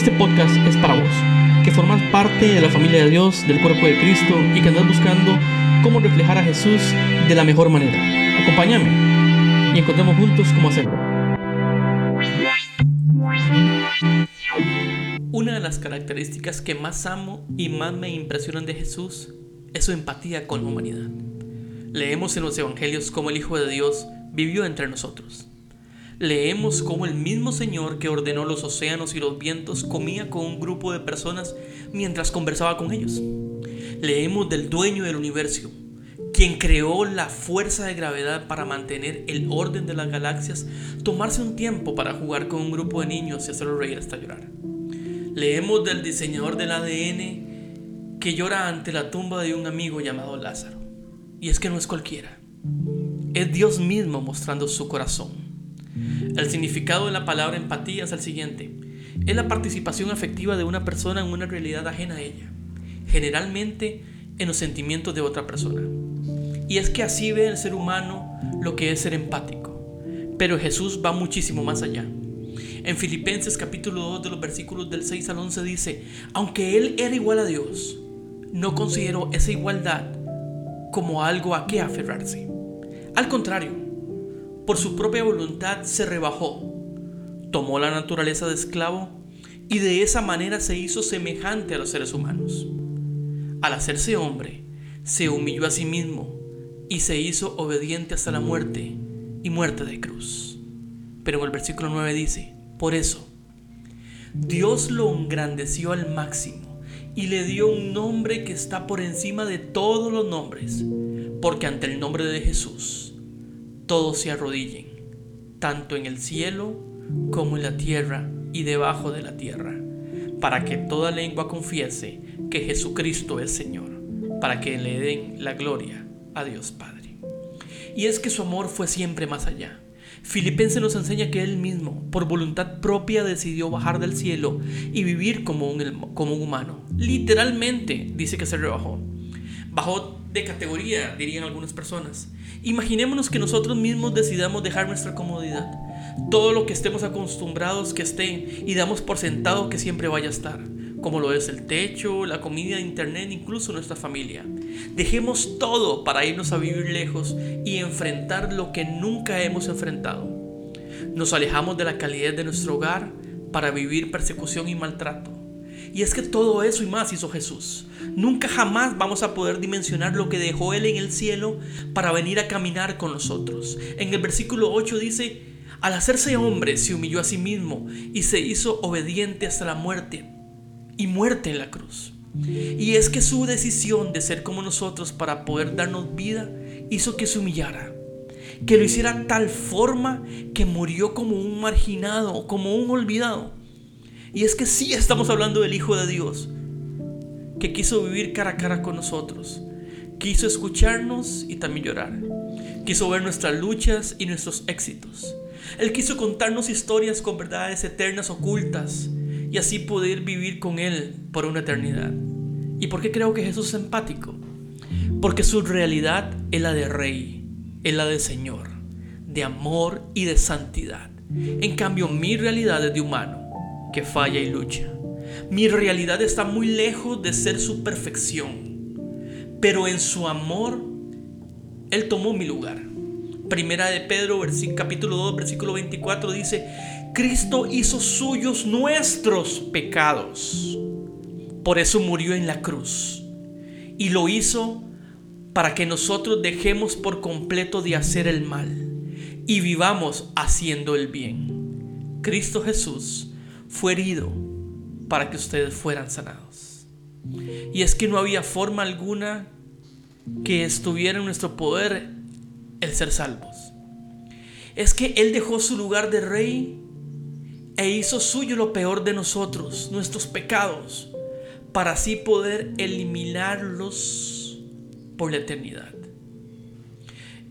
Este podcast es para vos, que formas parte de la familia de Dios, del cuerpo de Cristo y que andas buscando cómo reflejar a Jesús de la mejor manera. Acompáñame y encontremos juntos cómo hacerlo. Una de las características que más amo y más me impresionan de Jesús es su empatía con la humanidad. Leemos en los evangelios cómo el Hijo de Dios vivió entre nosotros. Leemos cómo el mismo Señor que ordenó los océanos y los vientos comía con un grupo de personas mientras conversaba con ellos. Leemos del dueño del universo, quien creó la fuerza de gravedad para mantener el orden de las galaxias, tomarse un tiempo para jugar con un grupo de niños y hacerlos reír hasta llorar. Leemos del diseñador del ADN que llora ante la tumba de un amigo llamado Lázaro. Y es que no es cualquiera. Es Dios mismo mostrando su corazón. El significado de la palabra empatía es el siguiente. Es la participación afectiva de una persona en una realidad ajena a ella, generalmente en los sentimientos de otra persona. Y es que así ve el ser humano lo que es ser empático. Pero Jesús va muchísimo más allá. En Filipenses capítulo 2 de los versículos del 6 al 11 dice, aunque Él era igual a Dios, no consideró esa igualdad como algo a qué aferrarse. Al contrario, por su propia voluntad se rebajó, tomó la naturaleza de esclavo y de esa manera se hizo semejante a los seres humanos. Al hacerse hombre, se humilló a sí mismo y se hizo obediente hasta la muerte y muerte de cruz. Pero en el versículo 9 dice, por eso, Dios lo engrandeció al máximo y le dio un nombre que está por encima de todos los nombres, porque ante el nombre de Jesús todos se arrodillen, tanto en el cielo como en la tierra y debajo de la tierra, para que toda lengua confiese que Jesucristo es Señor, para que le den la gloria a Dios Padre. Y es que su amor fue siempre más allá Filipenses nos enseña que él mismo, por voluntad propia, decidió bajar del cielo y vivir como un, como un humano. Literalmente dice que se rebajó. Bajó de categoría, dirían algunas personas. Imaginémonos que nosotros mismos decidamos dejar nuestra comodidad, todo lo que estemos acostumbrados que esté y damos por sentado que siempre vaya a estar como lo es el techo, la comida, internet, incluso nuestra familia. Dejemos todo para irnos a vivir lejos y enfrentar lo que nunca hemos enfrentado. Nos alejamos de la calidad de nuestro hogar para vivir persecución y maltrato. Y es que todo eso y más hizo Jesús. Nunca jamás vamos a poder dimensionar lo que dejó Él en el cielo para venir a caminar con nosotros. En el versículo 8 dice, al hacerse hombre se humilló a sí mismo y se hizo obediente hasta la muerte y muerte en la cruz. Y es que su decisión de ser como nosotros para poder darnos vida hizo que se humillara, que lo hiciera tal forma que murió como un marginado, como un olvidado. Y es que sí estamos hablando del Hijo de Dios, que quiso vivir cara a cara con nosotros, quiso escucharnos y también llorar, quiso ver nuestras luchas y nuestros éxitos. Él quiso contarnos historias con verdades eternas ocultas y así poder vivir con Él por una eternidad. ¿Y por qué creo que Jesús es empático? Porque su realidad es la de rey, es la de Señor, de amor y de santidad. En cambio, mi realidad es de humano, que falla y lucha. Mi realidad está muy lejos de ser su perfección, pero en su amor, Él tomó mi lugar. Primera de Pedro, capítulo 2, versículo 24 dice, Cristo hizo suyos nuestros pecados. Por eso murió en la cruz. Y lo hizo para que nosotros dejemos por completo de hacer el mal y vivamos haciendo el bien. Cristo Jesús fue herido para que ustedes fueran sanados. Y es que no había forma alguna que estuviera en nuestro poder el ser salvos. Es que Él dejó su lugar de rey e hizo suyo lo peor de nosotros, nuestros pecados, para así poder eliminarlos por la eternidad.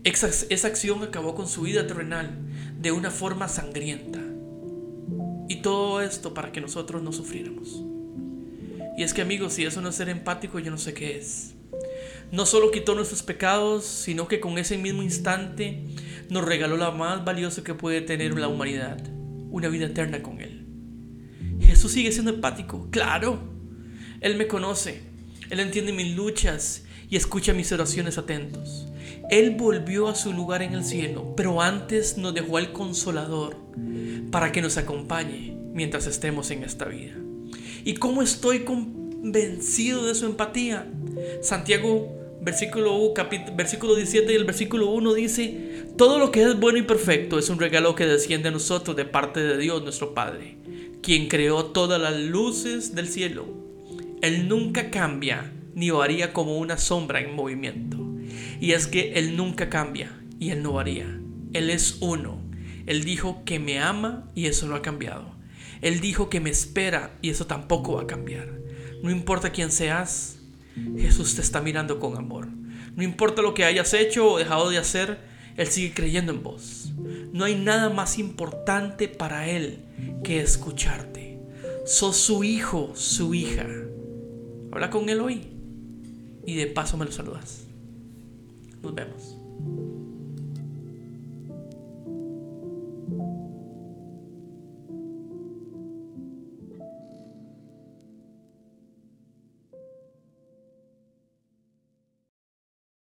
Esa, esa, acción acabó con su vida terrenal de una forma sangrienta. Y todo esto para que nosotros no sufriéramos. Y es que amigos, si eso no es ser empático, yo no sé qué es. No solo quitó nuestros pecados, sino que con ese mismo instante nos regaló la más valiosa que puede tener la humanidad, una vida eterna con Él. Jesús sigue siendo empático, claro. Él me conoce, Él entiende mis luchas y escucha mis oraciones atentos. Él volvió a su lugar en el cielo, pero antes nos dejó al consolador para que nos acompañe mientras estemos en esta vida. ¿Y cómo estoy convencido de su empatía? Santiago versículo, versículo 17 y el versículo 1 dice, todo lo que es bueno y perfecto es un regalo que desciende a nosotros de parte de Dios nuestro Padre, quien creó todas las luces del cielo. Él nunca cambia ni varía como una sombra en movimiento. Y es que Él nunca cambia y Él no varía. Él es uno. Él dijo que me ama y eso no ha cambiado. Él dijo que me espera y eso tampoco va a cambiar. No importa quién seas, Jesús te está mirando con amor. No importa lo que hayas hecho o dejado de hacer, Él sigue creyendo en vos. No hay nada más importante para Él que escucharte. Sos su hijo, su hija. Habla con Él hoy y de paso me lo saludas. Nos vemos.